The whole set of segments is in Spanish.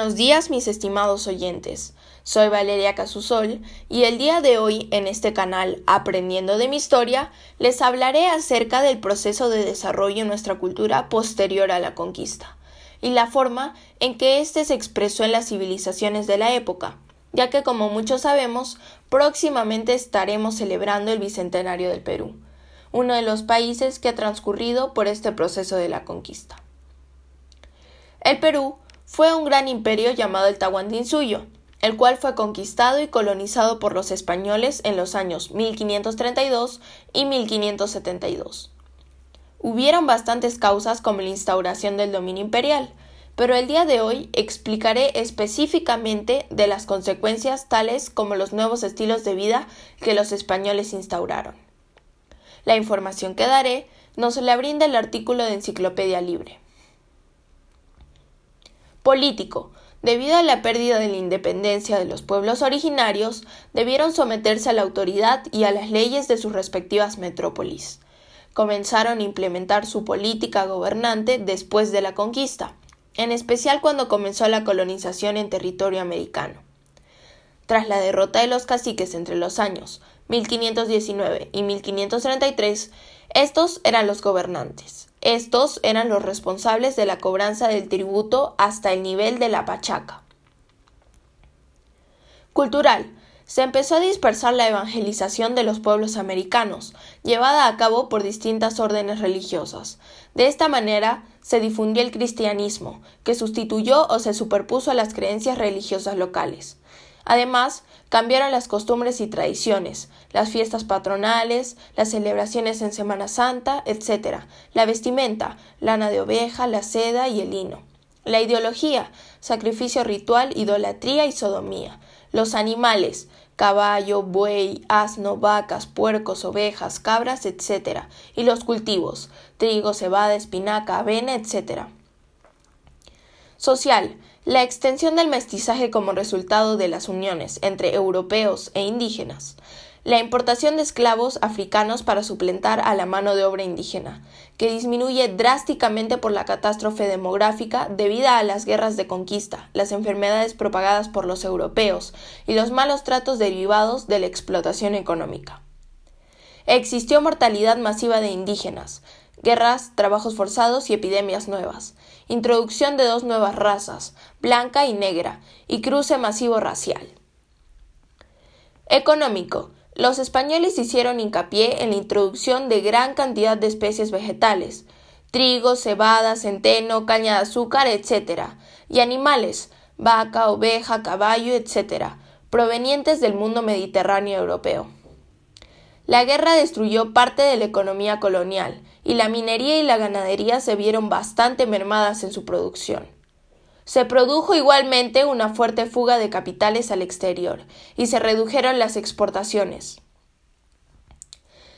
Buenos días mis estimados oyentes. Soy Valeria Casusol y el día de hoy en este canal Aprendiendo de mi historia les hablaré acerca del proceso de desarrollo en nuestra cultura posterior a la conquista y la forma en que éste se expresó en las civilizaciones de la época, ya que como muchos sabemos, próximamente estaremos celebrando el Bicentenario del Perú, uno de los países que ha transcurrido por este proceso de la conquista. El Perú fue un gran imperio llamado el Tahuantinsuyo, el cual fue conquistado y colonizado por los españoles en los años 1532 y 1572. Hubieron bastantes causas como la instauración del dominio imperial, pero el día de hoy explicaré específicamente de las consecuencias tales como los nuevos estilos de vida que los españoles instauraron. La información que daré nos la brinda el artículo de Enciclopedia Libre. Político. Debido a la pérdida de la independencia de los pueblos originarios, debieron someterse a la autoridad y a las leyes de sus respectivas metrópolis. Comenzaron a implementar su política gobernante después de la conquista, en especial cuando comenzó la colonización en territorio americano. Tras la derrota de los caciques entre los años 1519 y 1533, estos eran los gobernantes. Estos eran los responsables de la cobranza del tributo hasta el nivel de la pachaca. Cultural. Se empezó a dispersar la evangelización de los pueblos americanos, llevada a cabo por distintas órdenes religiosas. De esta manera se difundió el cristianismo, que sustituyó o se superpuso a las creencias religiosas locales. Además, cambiaron las costumbres y tradiciones, las fiestas patronales, las celebraciones en Semana Santa, etc., la vestimenta, lana de oveja, la seda y el lino. La ideología, sacrificio ritual, idolatría y sodomía. Los animales, caballo, buey, asno, vacas, puercos, ovejas, cabras, etc. Y los cultivos, trigo, cebada, espinaca, avena, etc. Social, la extensión del mestizaje como resultado de las uniones entre europeos e indígenas, la importación de esclavos africanos para suplentar a la mano de obra indígena, que disminuye drásticamente por la catástrofe demográfica debido a las guerras de conquista, las enfermedades propagadas por los europeos y los malos tratos derivados de la explotación económica. Existió mortalidad masiva de indígenas, guerras, trabajos forzados y epidemias nuevas, introducción de dos nuevas razas, blanca y negra, y cruce masivo racial. Económico. Los españoles hicieron hincapié en la introducción de gran cantidad de especies vegetales, trigo, cebada, centeno, caña de azúcar, etc., y animales, vaca, oveja, caballo, etc., provenientes del mundo mediterráneo europeo. La guerra destruyó parte de la economía colonial, y la minería y la ganadería se vieron bastante mermadas en su producción. Se produjo igualmente una fuerte fuga de capitales al exterior, y se redujeron las exportaciones.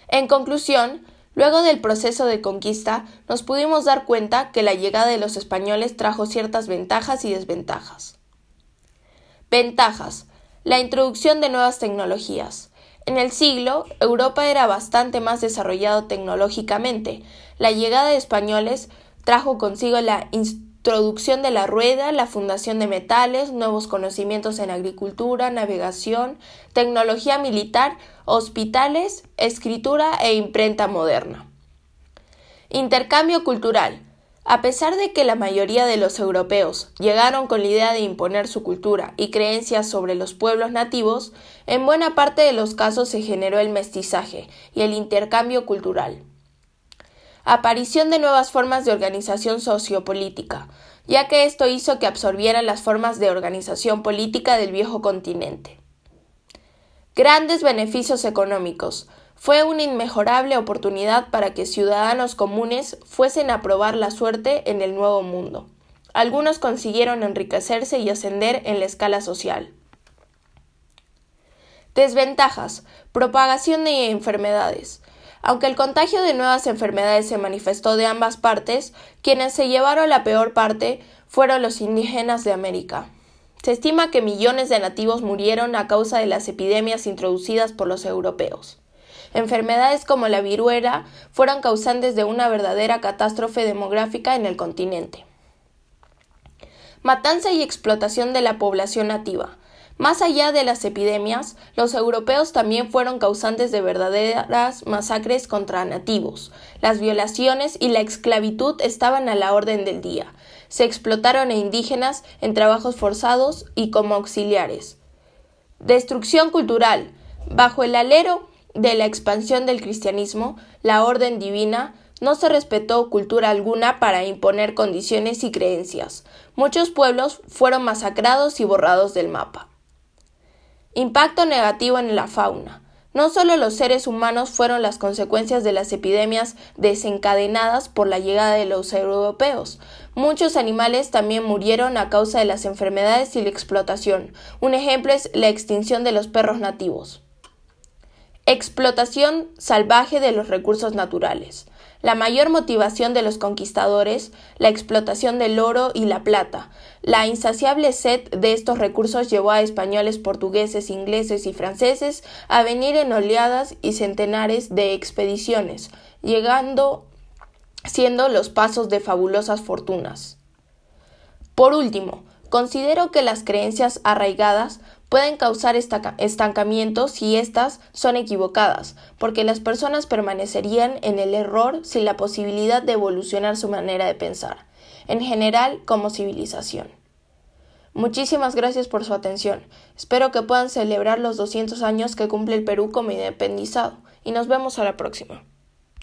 En conclusión, luego del proceso de conquista, nos pudimos dar cuenta que la llegada de los españoles trajo ciertas ventajas y desventajas. Ventajas. La introducción de nuevas tecnologías. En el siglo, Europa era bastante más desarrollado tecnológicamente. La llegada de españoles trajo consigo la introducción de la rueda, la fundación de metales, nuevos conocimientos en agricultura, navegación, tecnología militar, hospitales, escritura e imprenta moderna. Intercambio cultural. A pesar de que la mayoría de los europeos llegaron con la idea de imponer su cultura y creencias sobre los pueblos nativos, en buena parte de los casos se generó el mestizaje y el intercambio cultural. Aparición de nuevas formas de organización sociopolítica, ya que esto hizo que absorbieran las formas de organización política del viejo continente. Grandes beneficios económicos fue una inmejorable oportunidad para que ciudadanos comunes fuesen a probar la suerte en el nuevo mundo. Algunos consiguieron enriquecerse y ascender en la escala social. Desventajas. Propagación de enfermedades. Aunque el contagio de nuevas enfermedades se manifestó de ambas partes, quienes se llevaron la peor parte fueron los indígenas de América. Se estima que millones de nativos murieron a causa de las epidemias introducidas por los europeos. Enfermedades como la viruela fueron causantes de una verdadera catástrofe demográfica en el continente. matanza y explotación de la población nativa. Más allá de las epidemias, los europeos también fueron causantes de verdaderas masacres contra nativos. Las violaciones y la esclavitud estaban a la orden del día. Se explotaron a indígenas en trabajos forzados y como auxiliares. Destrucción cultural. Bajo el alero de la expansión del cristianismo, la orden divina no se respetó cultura alguna para imponer condiciones y creencias. Muchos pueblos fueron masacrados y borrados del mapa. Impacto negativo en la fauna. No solo los seres humanos fueron las consecuencias de las epidemias desencadenadas por la llegada de los europeos. Muchos animales también murieron a causa de las enfermedades y la explotación. Un ejemplo es la extinción de los perros nativos. Explotación salvaje de los recursos naturales. La mayor motivación de los conquistadores, la explotación del oro y la plata. La insaciable sed de estos recursos llevó a españoles, portugueses, ingleses y franceses a venir en oleadas y centenares de expediciones, llegando siendo los pasos de fabulosas fortunas. Por último, considero que las creencias arraigadas pueden causar estancamiento si éstas son equivocadas, porque las personas permanecerían en el error sin la posibilidad de evolucionar su manera de pensar, en general como civilización. Muchísimas gracias por su atención. Espero que puedan celebrar los 200 años que cumple el Perú como independizado y nos vemos a la próxima.